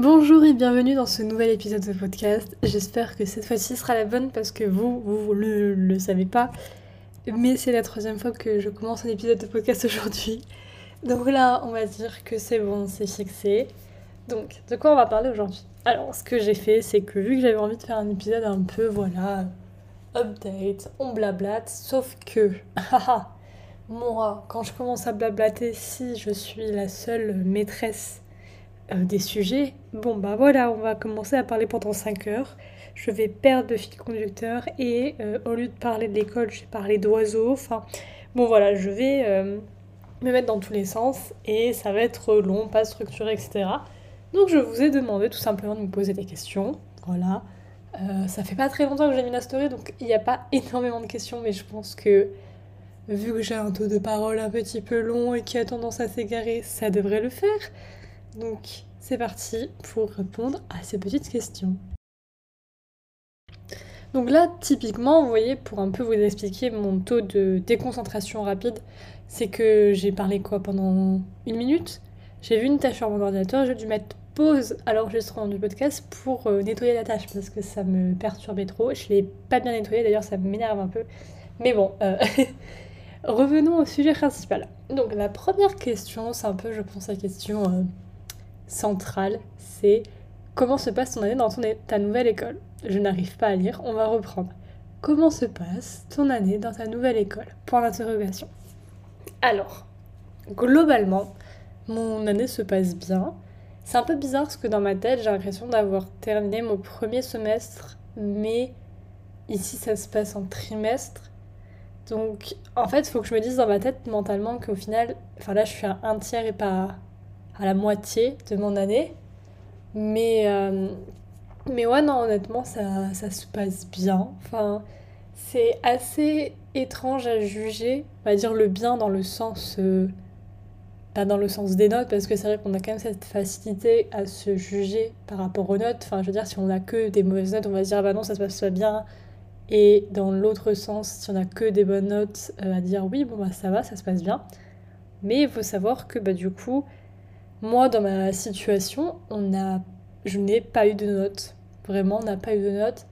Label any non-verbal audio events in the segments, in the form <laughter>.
Bonjour et bienvenue dans ce nouvel épisode de podcast. J'espère que cette fois-ci sera la bonne parce que vous, vous ne le, savez pas. Mais c'est la troisième fois que je commence un épisode de podcast aujourd'hui. Donc là, on va dire que c'est bon, c'est fixé. Donc, de quoi on va parler aujourd'hui? Alors, ce que j'ai fait, c'est que vu que j'avais envie de faire un épisode un peu, voilà, update, on blablate, sauf que, <laughs> haha, moi, quand je commence à blablater, si je suis la seule maîtresse euh, des sujets, bon bah voilà, on va commencer à parler pendant 5 heures. Je vais perdre le fil conducteur et euh, au lieu de parler de l'école, je vais parler d'oiseaux. Enfin, bon voilà, je vais euh, me mettre dans tous les sens et ça va être long, pas structuré, etc. Donc je vous ai demandé tout simplement de me poser des questions. Voilà. ça fait pas très longtemps que j'ai mis la story, donc il n'y a pas <laughs> énormément de questions, mais je pense que vu que j'ai un taux de parole un petit peu long et qui a tendance à s'égarer, ça devrait le faire. Donc c'est parti pour répondre à ces petites questions. Donc là, typiquement, vous voyez, pour un peu vous expliquer mon taux de déconcentration rapide, c'est que j'ai parlé quoi pendant une minute? J'ai vu une tâche sur mon ordinateur, j'ai dû mettre pause à l'enregistrement du podcast pour euh, nettoyer la tâche parce que ça me perturbait trop. Je l'ai pas bien nettoyé, d'ailleurs ça m'énerve un peu. Mais bon, euh, <laughs> revenons au sujet principal. Donc la première question, c'est un peu, je pense, la question euh, centrale, c'est comment se passe ton année dans ton, ta nouvelle école Je n'arrive pas à lire, on va reprendre. Comment se passe ton année dans ta nouvelle école? Point d'interrogation. Alors, globalement, mon année se passe bien. C'est un peu bizarre parce que dans ma tête, j'ai l'impression d'avoir terminé mon premier semestre, mais ici ça se passe en trimestre. Donc en fait, il faut que je me dise dans ma tête mentalement qu'au final, enfin là je suis à un tiers et pas à la moitié de mon année. Mais, euh, mais ouais, non, honnêtement, ça, ça se passe bien. Enfin, c'est assez étrange à juger, on va dire le bien dans le sens... Euh, pas dans le sens des notes, parce que c'est vrai qu'on a quand même cette facilité à se juger par rapport aux notes. Enfin, je veux dire, si on a que des mauvaises notes, on va se dire, ah bah non, ça se passe pas bien. Et dans l'autre sens, si on a que des bonnes notes, euh, à dire, oui, bon, bah ça va, ça se passe bien. Mais il faut savoir que, bah du coup, moi, dans ma situation, on a... je n'ai pas eu de notes. Vraiment, on n'a pas eu de notes.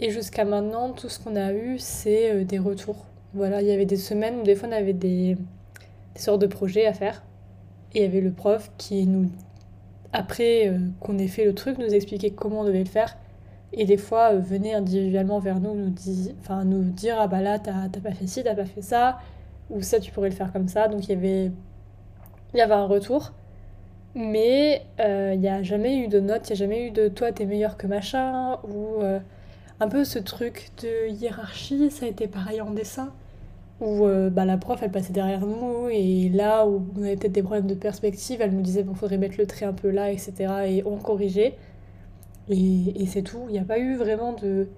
Et jusqu'à maintenant, tout ce qu'on a eu, c'est euh, des retours. Voilà, il y avait des semaines où des fois on avait des, sortes de projets à faire. Et il y avait le prof qui nous, après euh, qu'on ait fait le truc, nous expliquait comment on devait le faire. Et des fois, euh, venait individuellement vers nous, nous, enfin, nous dire Ah bah là, t'as pas fait ci, t'as pas fait ça, ou ça, tu pourrais le faire comme ça. Donc il y avait, il y avait un retour. Mais il euh, n'y a jamais eu de notes, il n'y a jamais eu de toi t'es meilleur que machin, ou euh, un peu ce truc de hiérarchie, ça a été pareil en dessin, où euh, bah, la prof elle passait derrière nous, et là où on avait peut-être des problèmes de perspective, elle nous disait bon faudrait mettre le trait un peu là, etc. Et on corrigeait. Et, et c'est tout, il n'y a pas eu vraiment de,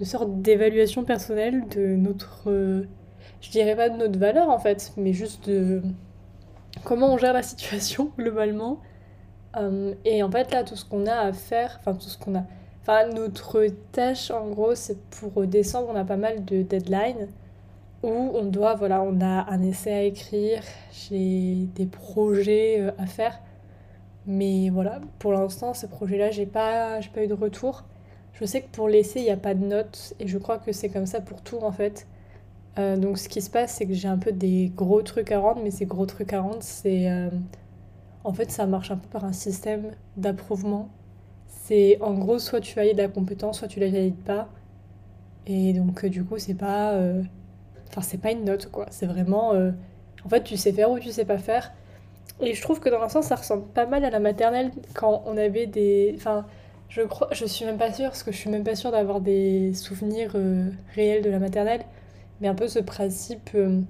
de sorte d'évaluation personnelle de notre. je dirais pas de notre valeur en fait, mais juste de comment on gère la situation <laughs> globalement. Euh, et en fait, là, tout ce qu'on a à faire, enfin, tout ce qu'on a. Enfin, notre tâche, en gros, c'est pour décembre, on a pas mal de deadlines où on doit, voilà, on a un essai à écrire, j'ai des projets euh, à faire. Mais voilà, pour l'instant, ces projets-là, j'ai pas, pas eu de retour. Je sais que pour l'essai, il n'y a pas de notes, et je crois que c'est comme ça pour tout, en fait. Euh, donc ce qui se passe, c'est que j'ai un peu des gros trucs à rendre, mais ces gros trucs à rendre, c'est... Euh, en fait, ça marche un peu par un système d'approuvement. C'est en gros, soit tu valides la compétence, soit tu la valides pas. Et donc, euh, du coup, c'est pas... Enfin, c'est pas une note, quoi. C'est vraiment... En fait, tu sais faire ou tu sais pas faire. Et je trouve que dans un sens, ça ressemble pas mal à la maternelle quand on avait des... Enfin, je crois... Je suis même pas sûre, parce que je suis même pas sûre d'avoir des souvenirs réels de la maternelle mais un peu ce principe euh,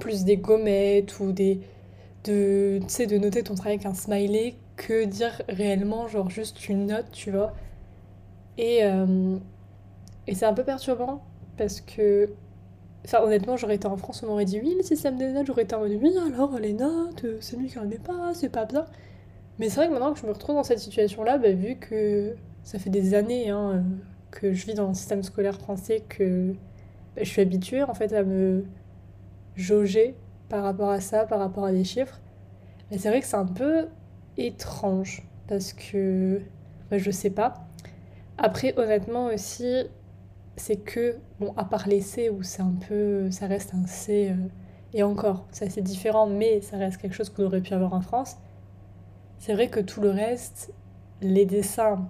plus des gommettes ou des de tu sais de noter ton travail avec un smiley que dire réellement genre juste une note tu vois. Et euh, et c'est un peu perturbant parce que enfin honnêtement j'aurais été en France on m'aurait dit oui le système des notes j'aurais été en mode oui alors les notes c'est mieux qu'il en ait pas c'est pas bien. Mais c'est vrai que maintenant que je me retrouve dans cette situation là bah, vu que ça fait des années hein, que je vis dans un système scolaire français que je suis habituée en fait à me jauger par rapport à ça, par rapport à des chiffres. Mais c'est vrai que c'est un peu étrange. parce que bah, je sais pas. Après, honnêtement aussi, c'est que, bon, à part les C où c'est un peu. ça reste un C. Euh, et encore, c'est assez différent, mais ça reste quelque chose qu'on aurait pu avoir en France. C'est vrai que tout le reste, les dessins,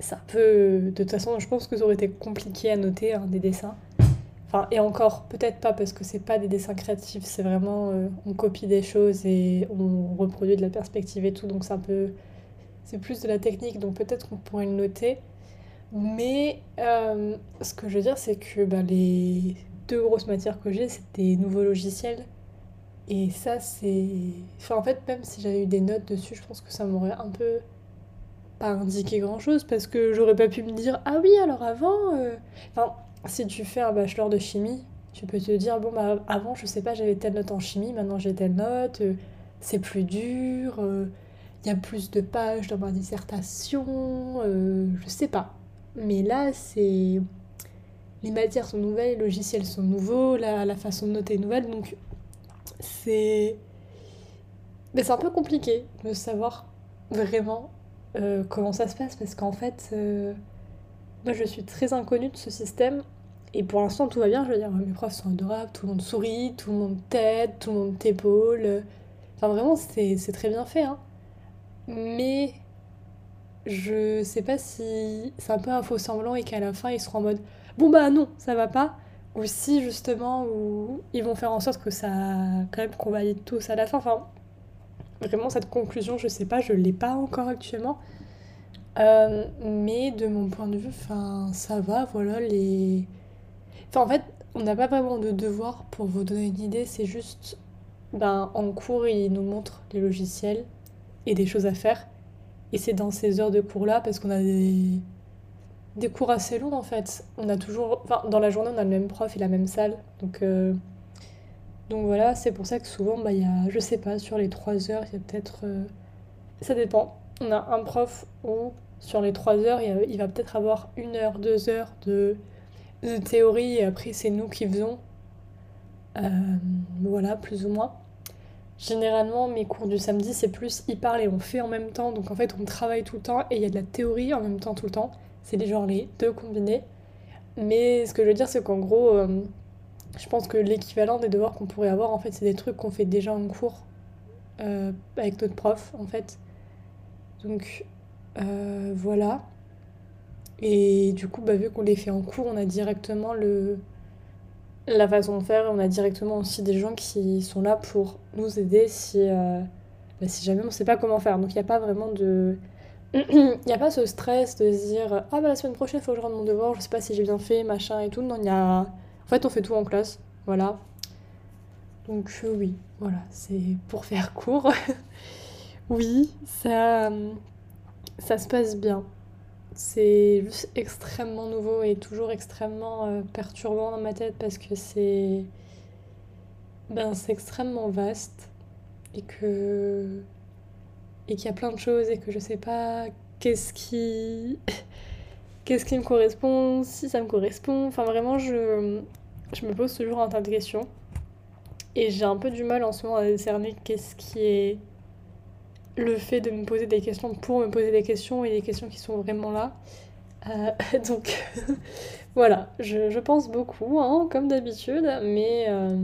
ça peut. De toute façon, je pense que ça aurait été compliqué à noter, hein, des dessins. Enfin, et encore, peut-être pas parce que c'est pas des dessins créatifs, c'est vraiment. Euh, on copie des choses et on reproduit de la perspective et tout, donc c'est un peu. C'est plus de la technique, donc peut-être qu'on pourrait le noter. Mais euh, ce que je veux dire, c'est que bah, les deux grosses matières que j'ai, c'est des nouveaux logiciels. Et ça, c'est. Enfin, en fait, même si j'avais eu des notes dessus, je pense que ça m'aurait un peu pas indiqué grand chose parce que j'aurais pas pu me dire Ah oui, alors avant. Euh, enfin, si tu fais un bachelor de chimie, tu peux te dire Bon, bah avant, je sais pas, j'avais telle note en chimie, maintenant j'ai telle note, euh, c'est plus dur, il y a plus de pages dans ma dissertation, je sais pas. Mais là, c'est. Les matières sont nouvelles, les logiciels sont nouveaux, la, la façon de noter est nouvelle, donc c'est. Mais c'est un peu compliqué de savoir vraiment euh, comment ça se passe parce qu'en fait, euh, moi je suis très inconnue de ce système et pour l'instant tout va bien. Je veux dire, mes profs sont adorables, tout le monde sourit, tout le monde t'aide, tout le monde t'épaule. Enfin, vraiment, c'est très bien fait. Hein. Mais je sais pas si c'est un peu un faux semblant et qu'à la fin ils seront en mode bon bah non, ça va pas. Ou si justement où ils vont faire en sorte que ça quand même qu'on valide tous à la fin. Enfin, vraiment cette conclusion, je sais pas, je l'ai pas encore actuellement. Euh, mais de mon point de vue, enfin, ça va, voilà, les... En fait, on n'a pas vraiment de devoir pour vous donner une idée, c'est juste, ben, en cours, ils nous montrent les logiciels et des choses à faire. Et c'est dans ces heures de cours-là, parce qu'on a des... cours assez longs en fait. On a toujours. Dans la journée, on a le même prof et la même salle. Donc, euh, voilà, c'est pour ça que souvent, bah, il y a, je sais pas, sur les 3 heures, il y a peut-être. Euh, ça dépend. On a un prof où, sur les 3 heures, il, va peut-être avoir une heure, deux heures de, de théorie, et après, c'est nous qui faisons. Euh, voilà, plus ou moins. Généralement, mes cours du samedi, c'est plus y parle et on fait en même temps. Donc en fait, on travaille tout le temps et il y a de la théorie en même temps tout le temps. C'est les genre les deux combinés. Mais ce que je veux dire, c'est qu'en gros, euh, je pense que l'équivalent des devoirs qu'on pourrait avoir, en fait, c'est des trucs qu'on fait déjà en cours euh, avec notre prof, en fait. Donc voilà. Et du coup, bah, vu qu'on les fait en cours, on a directement le, la façon de faire. On a directement aussi des gens qui sont là pour nous aider si, euh, bah, si jamais on ne sait pas comment faire. Donc il n'y a pas vraiment de... <clears throat> Il n'y a pas ce stress de se dire Ah bah la semaine prochaine il faut que je rende mon devoir, je sais pas si j'ai bien fait, machin et tout. Non, il y a... En fait on fait tout en classe, voilà. Donc euh, oui, voilà, c'est pour faire court. <laughs> oui, ça, ça se passe bien c'est juste extrêmement nouveau et toujours extrêmement euh, perturbant dans ma tête parce que c'est ben c'est extrêmement vaste et que et qu'il y a plein de choses et que je sais pas qu'est-ce qui <laughs> qu'est-ce qui me correspond si ça me correspond. Enfin vraiment je je me pose toujours un tas de questions et j'ai un peu du mal en ce moment à décerner qu'est-ce qui est le fait de me poser des questions pour me poser des questions et des questions qui sont vraiment là. Euh, <laughs> donc <laughs> voilà, je, pense beaucoup, hein, comme d'habitude, mais, euh,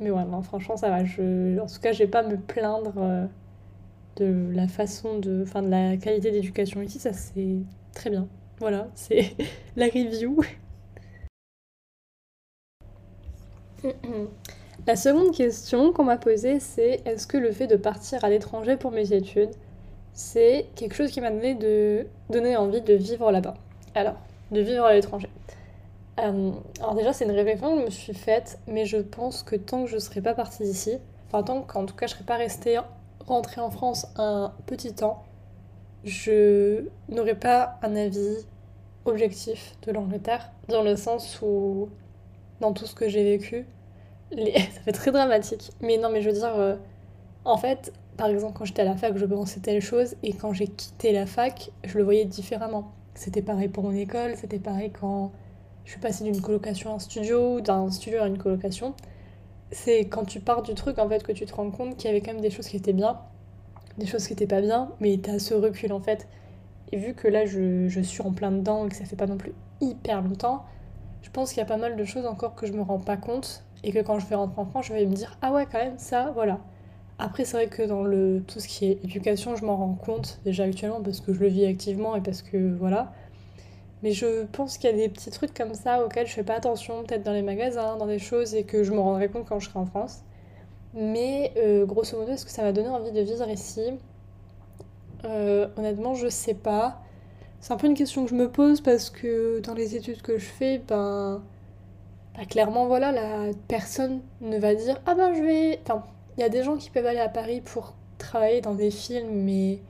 mais franchement ça va. Je, en tout cas, je vais pas me plaindre euh, de la façon de. Enfin, de la qualité d'éducation ici, ça c'est très bien. Voilà, <laughs> c'est la review. La seconde question qu'on m'a posée, c'est est-ce que le fait de partir à l'étranger pour mes études, c'est quelque chose qui m'a donné, de, donné envie de vivre là-bas? Alors, de vivre à l'étranger. Euh, alors déjà, c'est une réflexion que je me suis faite, mais je pense que tant que je ne serai pas partie d'ici, enfin tant qu'en tout cas je ne serai pas restée rentrée en France un petit temps, je n'aurai pas un avis objectif de l'Angleterre, dans le sens où, dans tout ce que j'ai vécu, <laughs> ça fait très dramatique. Mais non, mais je veux dire, euh, en fait, par exemple, quand j'étais à la fac, je pensais telle chose, et quand j'ai quitté la fac, je le voyais différemment. C'était pareil pour mon école, c'était pareil quand je suis passée d'une colocation à un studio, d'un studio à une colocation. C'est quand tu pars du truc, en fait, que tu te rends compte qu'il y avait quand même des choses qui étaient bien, des choses qui étaient pas bien, mais t'as ce recul en fait. Et vu que là je, je, suis en plein dedans et que ça fait pas non plus hyper longtemps, je pense qu'il y a pas mal de choses encore que je me rends pas compte et que quand je vais rentrer en France, je vais me dire ah ouais quand même ça, voilà. Après c'est vrai que dans le tout ce qui est éducation, je m'en rends compte déjà actuellement parce que je le vis activement et parce que voilà. Mais je pense qu'il y a des petits trucs comme ça auxquels je fais pas attention, peut-être dans les magasins, dans des choses, et que je me rendrai compte quand je serai en France. Mais euh, grosso modo, est-ce que ça m'a donné envie de vivre ici? Euh, Honnêtement, je sais pas. C'est un peu une question que je me pose parce que dans les études que je fais, ben, ben clairement, voilà, la personne ne va dire Ah ben je vais. Enfin, il y a des gens qui peuvent aller à Paris pour travailler dans des films, mais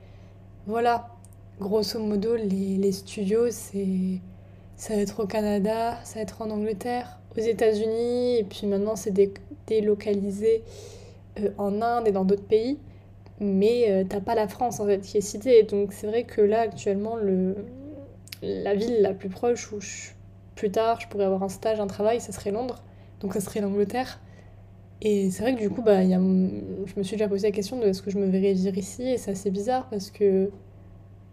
voilà, grosso modo, les, studios. Ça va être au Canada, ça va être en Angleterre, aux États-Unis, et puis maintenant c'est délocalisé euh, en Inde et dans d'autres pays mais euh, t'as pas la France en fait qui est citée. Donc c'est vrai que là actuellement le, la ville la plus proche où plus tard je pourrais avoir un stage, un travail, ça serait Londres. Donc ça serait l'Angleterre. Et c'est vrai que du coup bah, je me suis déjà posé la question de est-ce que je me verrais vivre ici et c'est assez bizarre parce que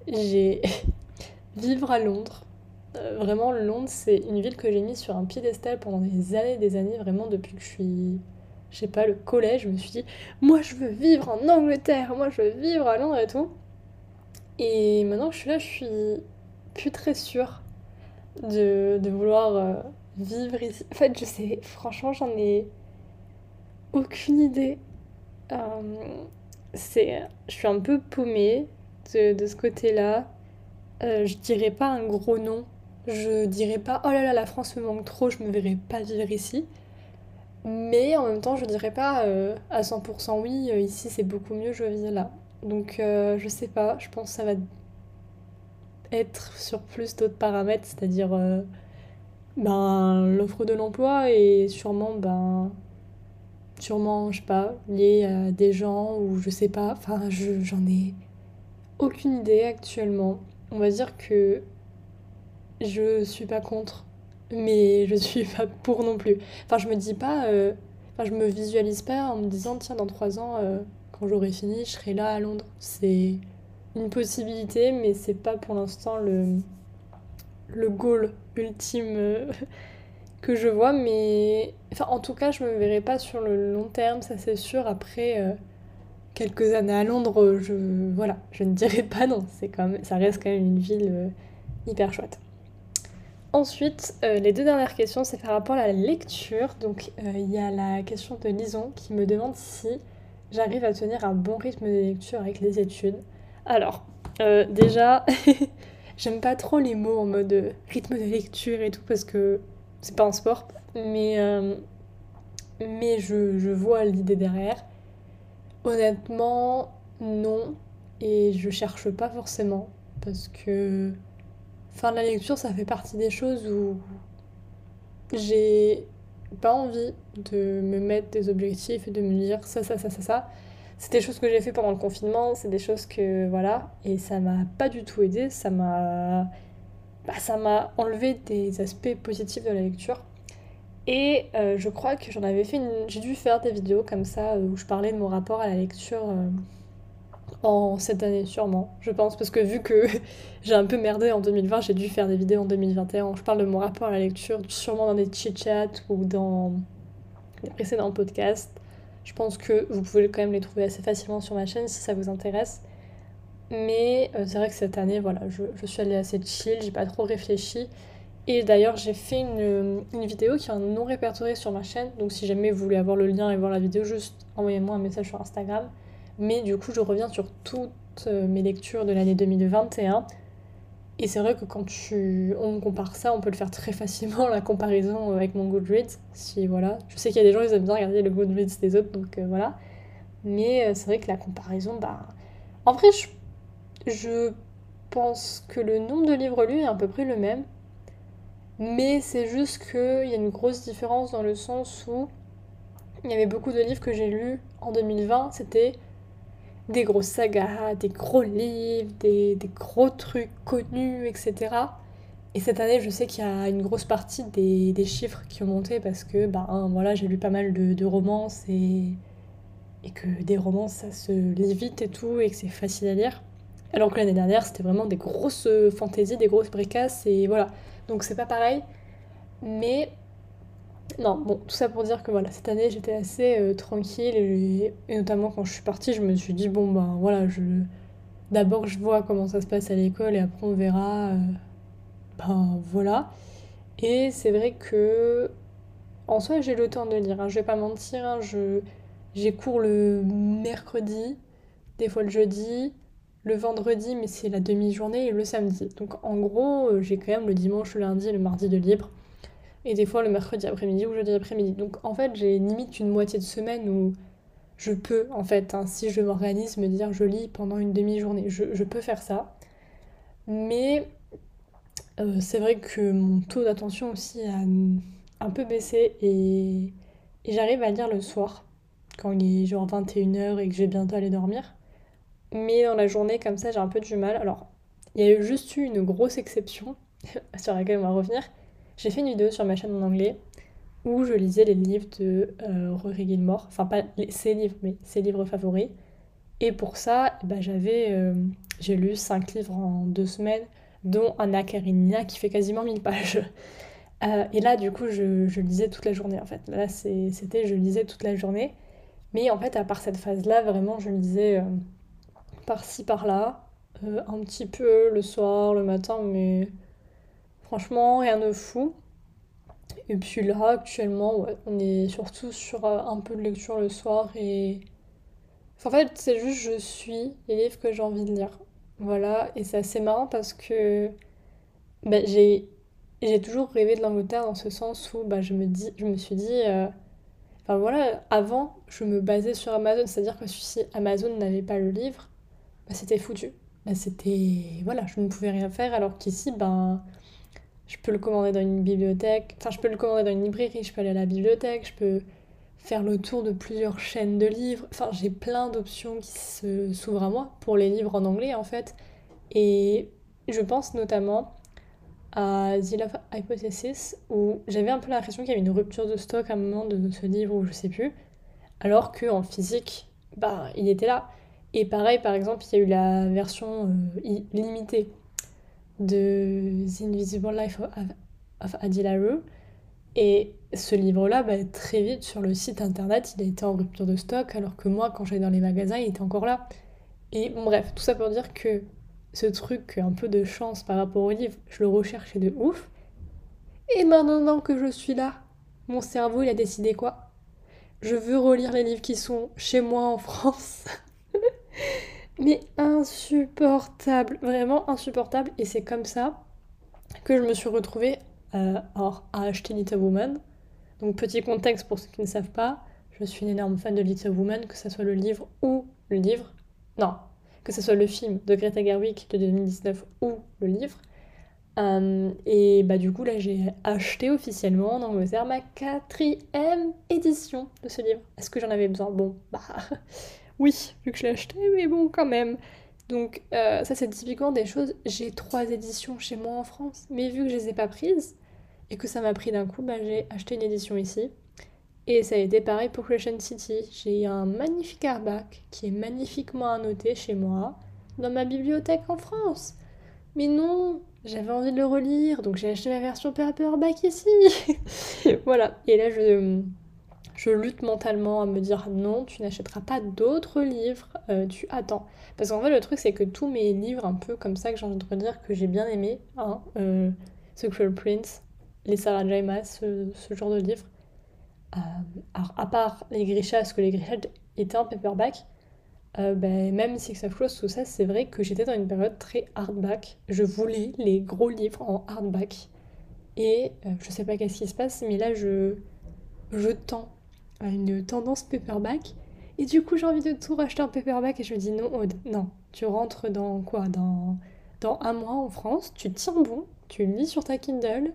j'ai <laughs> vivre à Londres. Euh, vraiment Londres c'est une ville que j'ai mis sur un piédestal pendant des années des années vraiment depuis que je suis je sais pas, le collège, je me suis dit, moi je veux vivre en Angleterre, moi je veux vivre à Londres et tout. Et maintenant je suis là, je suis plus très sûre de, vouloir euh, vivre ici. En fait, je sais, franchement, j'en ai aucune idée. Euh, je suis un peu paumée de, ce côté-là. Euh, je dirais pas un gros nom. Je dirais pas oh là là, la France me manque trop, je me verrais pas vivre ici. Mais en même temps, je dirais pas euh, à 100% oui, ici c'est beaucoup mieux, je vis là. Donc je sais pas, je pense que ça va être sur plus d'autres paramètres, c'est-à-dire ben, l'offre de l'emploi et sûrement, ben, sûrement, je sais pas, lié à des gens ou je sais pas, enfin j'en ai aucune idée actuellement. On va dire que je suis pas contre mais je <laughs> suis pas pour non plus. Enfin, je me dis pas, euh, enfin, je me visualise pas en me disant, tiens, dans trois ans, euh, quand j'aurai fini, je serai là à Londres. C'est une possibilité, mais c'est pas pour l'instant le, le goal ultime euh, <laughs> que je vois. Mais enfin, en tout cas, je me verrai pas sur le long terme, ça c'est sûr. Après quelques années à Londres, je voilà, je ne dirais pas non. C'est quand même, ça reste quand même une ville hyper chouette. Ensuite, euh, les deux dernières questions, c'est par rapport à la lecture. Donc, euh, il y a la question de Lison qui me demande si j'arrive à tenir un bon rythme de lecture avec les études. Alors, euh, déjà, <laughs> j'aime pas trop les mots en mode rythme de lecture et tout parce que c'est pas un sport. Mais, mais je, vois l'idée derrière. Honnêtement, non. Et je cherche pas forcément parce que Enfin, la lecture, ça fait partie des choses où j'ai pas envie de me mettre des objectifs et de me dire ça, ça, ça, ça, ça. C'est des choses que j'ai fait pendant le confinement, c'est des choses que voilà, et ça m'a pas du tout aidé, ça m'a bah, ça m'a enlevé des aspects positifs de la lecture. Et euh, je crois que j'en avais fait une... J'ai dû faire des vidéos comme ça où je parlais de mon rapport à la lecture euh, en cette année, sûrement, je pense, parce que vu que <laughs> j'ai un peu merdé en 2020, j'ai dû faire des vidéos en 2021. Je parle de mon rapport à la lecture, sûrement dans des chit-chats ou dans les précédents podcasts. Je pense que vous pouvez quand même les trouver assez facilement sur ma chaîne si ça vous intéresse. Mais euh, c'est vrai que cette année, voilà, je, je suis allée assez chill, j'ai pas trop réfléchi. Et d'ailleurs, j'ai fait une, une, vidéo qui est non répertoriée sur ma chaîne. Donc si jamais vous voulez avoir le lien et voir la vidéo, juste envoyez-moi un message sur Instagram. Mais du coup, je reviens sur toutes euh, mes lectures de l'année 2021. Et c'est vrai que quand tu... on compare ça, on peut le faire très facilement, la comparaison avec mon Goodreads. Si, voilà. Je sais qu'il y a des gens qui aiment bien regarder le Goodreads des autres, donc euh, voilà. Mais euh, c'est vrai que la comparaison, bah... En vrai, je... je pense que le nombre de livres lus est à peu près le même. Mais c'est juste qu'il y a une grosse différence dans le sens où il y avait beaucoup de livres que j'ai lus en 2020, c'était des grosses sagas, des gros livres, des, gros trucs connus, etc. Et cette année, je sais qu'il y a une grosse partie des, chiffres qui ont monté parce que ben, voilà, j'ai lu pas mal de, romances et, et que des romans ça se lit vite et tout et que c'est facile à lire. Alors que l'année dernière c'était vraiment des grosses fantaisies, des grosses bricasses et voilà. Donc c'est pas pareil. Mais non, bon, tout ça pour dire que voilà, cette année j'étais assez euh, tranquille et, notamment quand je suis partie, je me suis dit bon ben voilà, je d'abord je vois comment ça se passe à l'école et après on verra. Euh, ben voilà. Et c'est vrai que en soi j'ai le temps de lire, hein, je vais pas mentir, hein, j'ai cours le mercredi, des fois le jeudi, le vendredi, mais c'est la demi-journée et le samedi. Donc en gros, euh, j'ai quand même le dimanche, le lundi, le mardi de libre et des fois le mercredi après-midi ou jeudi après-midi. Donc en fait, j'ai limite une moitié de semaine où je peux, en fait, hein, si je m'organise, me dire je lis pendant une demi-journée. Je, peux faire ça. Mais euh, c'est vrai que mon taux d'attention aussi a un peu baissé et, et j'arrive à lire le soir quand il est genre 21h et que je vais bientôt aller dormir. Mais dans la journée, comme ça, j'ai un peu du mal. Alors, il y a eu juste eu une grosse exception <laughs> sur laquelle on va revenir j'ai fait une vidéo sur ma chaîne en anglais où je lisais les livres de euh, Rory Gilmore, enfin pas ses livres, mais ses livres favoris. Et pour ça, eh ben, j'avais, euh, j'ai lu 5 livres en 2 semaines, dont Anna Karenina qui fait quasiment 1000 pages. Euh, et là, du coup, je, je, lisais toute la journée en fait. Là, c'était je lisais toute la journée. Mais en fait, à part cette phase-là, vraiment, je lisais par-ci, par-là, un petit peu le soir, le matin, mais Franchement, rien de fou. Et puis là, actuellement, on est surtout sur euh, un peu de lecture le soir et. en fait, c'est juste je suis les livres que j'ai envie de lire. Voilà, et c'est assez marrant parce que bah, j'ai toujours rêvé de l'Angleterre dans ce sens où bah, je, me suis dit. Euh, enfin voilà, avant, je me basais sur Amazon, c'est-à-dire que si Amazon n'avait pas le livre, bah, c'était foutu. C'était. Voilà, je ne pouvais rien faire alors qu'ici, ben je peux le commander dans une bibliothèque, enfin je peux le commander dans une librairie, je peux aller à la bibliothèque, je peux faire le tour de plusieurs chaînes de livres. Enfin, j'ai plein d'options qui s'ouvrent à moi pour les livres en anglais en fait. Et je pense notamment à The Love Hypothesis où j'avais un peu l'impression qu'il y avait une rupture de stock à un moment de ce livre ou je sais plus. Alors qu'en physique, bah, il était là. Et pareil, par exemple, il y a eu la version euh, limitée de The Invisible Life of, Adila Rue. Et ce livre-là, bah, très vite sur le site internet, il a été en rupture de stock, alors que moi, quand j'allais dans les magasins, il était encore là. Et bon, bref, tout ça pour dire que ce truc, un peu de chance par rapport au livre, je le recherchais de ouf. Et maintenant que je suis là, mon cerveau, il a décidé quoi? Je veux relire les livres qui sont chez moi en France. <laughs> mais insupportable, vraiment insupportable. Et c'est comme ça que je me suis retrouvée euh, à acheter Little Woman. Donc petit contexte pour ceux qui ne savent pas, je suis une énorme fan de Little Woman, que ce soit le livre ou le livre. Non, que ce soit le film de Greta Gerwig de 2019 ou le livre. Euh, et bah du coup là j'ai acheté officiellement en Angleterre ma quatrième édition de ce livre. Est-ce que j'en avais besoin? Bon, bah <laughs> oui, vu que je l'ai acheté, mais bon, quand même. Donc, euh, ça, c'est typiquement des choses. J'ai trois éditions chez moi en France, mais vu que je les ai pas prises et que ça m'a pris d'un coup, bah, j'ai acheté une édition ici. Et ça a été pareil pour Creation City. J'ai un magnifique hardback qui est magnifiquement annoté chez moi dans ma bibliothèque en France. Mais non, j'avais envie de le relire, donc j'ai acheté la version paperback ici. <laughs> voilà. Et là, je je lutte mentalement à me dire non, tu n'achèteras pas d'autres livres, euh, tu attends. Parce qu'en fait, le truc, c'est que tous mes livres, un peu comme ça, que j'ai envie de redire, que j'ai bien aimé, hein, euh, The Cruel Prince, les Sarah J. Maas, ce, genre de livres, euh, alors, à part les Grisha, parce que les Grisha étaient en paperback, ben, même Six of Crows, tout ça, c'est vrai que j'étais dans une période très hardback. Je voulais les gros livres en hardback. Et je sais pas qu'est-ce qui se passe, mais là, je, je tends à une tendance paperback. Et du coup, j'ai envie de tout racheter en paperback et je me dis non, non, tu rentres dans quoi? Dans, dans un mois en France, tu tiens bon, tu lis sur ta Kindle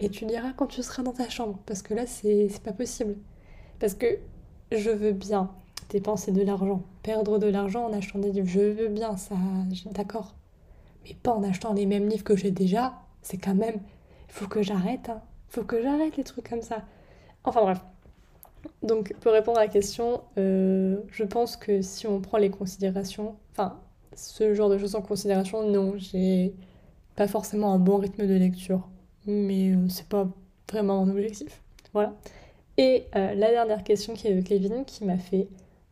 et tu liras quand tu seras dans ta chambre. Parce que là, c'est pas possible. Parce que je veux bien dépenser de l'argent, perdre de l'argent en achetant des livres. Je veux bien, ça, d'accord. Mais pas en achetant les mêmes livres que j'ai déjà. C'est quand même. Il faut que j'arrête, hein. Faut que j'arrête les trucs comme ça. Enfin bref. Donc, pour répondre à la question, euh, je pense que si on prend les considérations, enfin, ce genre de choses en considération, non, j'ai pas forcément un bon rythme de lecture, mais euh, c'est pas vraiment mon objectif. Voilà. Et euh, la dernière question qui est de Kevin, qui m'a fait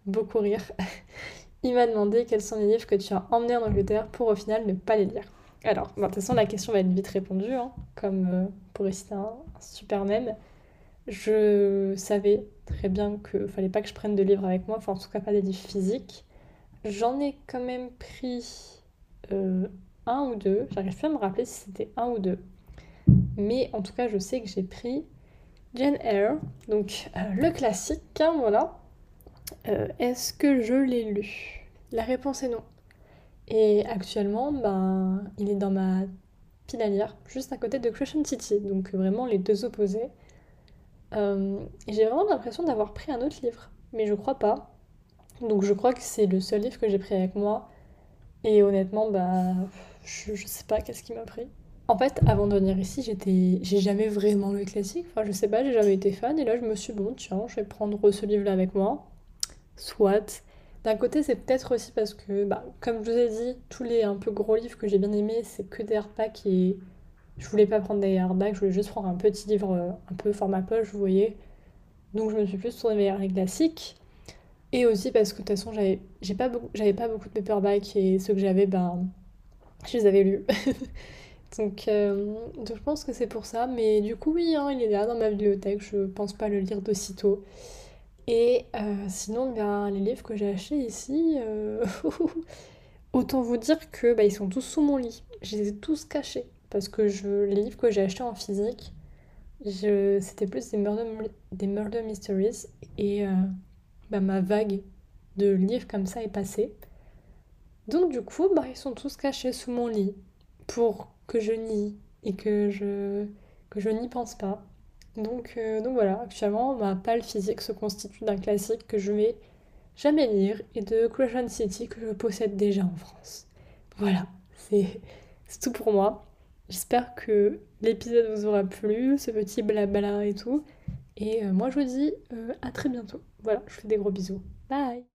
beaucoup rire. <laughs> Il m'a demandé quels sont les livres que tu as emmenés en Angleterre pour au final ne pas les lire. Alors, de toute façon, la question va être vite répondue, hein, comme pour réciter un, super. Je savais très bien qu'il fallait pas que je prenne de livres avec moi, enfin en tout cas pas des livres physiques. J'en ai quand même pris euh, un ou deux, j'arrive plus à me rappeler si c'était un ou deux. Mais en tout cas, je sais que j'ai pris Jane Eyre, donc euh, le classique, hein, voilà. Euh, Est-ce que je l'ai lu? La réponse est non. Et actuellement, ben, il est dans ma pile à juste à côté de Crescent City, donc vraiment les deux opposés. Euh, j'ai vraiment l'impression d'avoir pris un autre livre, mais je crois pas. Donc je crois que c'est le seul livre que j'ai pris avec moi. Et honnêtement, bah, je, je sais pas qu'est-ce qui m'a pris. En fait, avant de venir ici, j'étais, j'ai jamais vraiment lu classique. Enfin, je sais pas, j'ai jamais été fan. Et là, je me suis dit, bon, tiens, je vais prendre ce livre-là avec moi. Soit. D'un côté, c'est peut-être aussi parce que, bah, comme je vous ai dit, tous les un peu gros livres que j'ai bien aimés, c'est que des et je voulais pas prendre des hardbacks, je voulais juste prendre un petit livre euh, un peu format poche, vous voyez. Donc je me suis plus tournée vers les classiques. Et aussi parce que de toute façon, j'avais pas beaucoup, pas beaucoup de paperbacks et ceux que j'avais, ben, je les avais lus. <laughs> Donc, euh, donc je pense que c'est pour ça. Mais du coup, oui, hein, il est là dans ma bibliothèque. Je pense pas le lire d'aussitôt. Et euh, sinon, ben, les livres que j'ai achetés ici, <laughs> autant vous dire que bah, ils sont tous sous mon lit. Je les ai tous cachés. Parce que je, les livres que j'ai achetés en physique, c'était plus des murder, des murder mysteries. Et euh, bah, ma vague de livres comme ça est passée. Donc du coup, bah, ils sont tous cachés sous mon lit pour que je nie et que je, que je n'y pense pas. Donc, euh, donc voilà, actuellement, ma palle physique se constitue d'un classique que je vais jamais lire et de Crescent City que je possède déjà en France. Voilà, c'est tout pour moi. J'espère que l'épisode vous aura plu, ce petit blabla et tout. Et euh, moi, je vous dis euh, à très bientôt. Voilà, je vous fais des gros bisous. Bye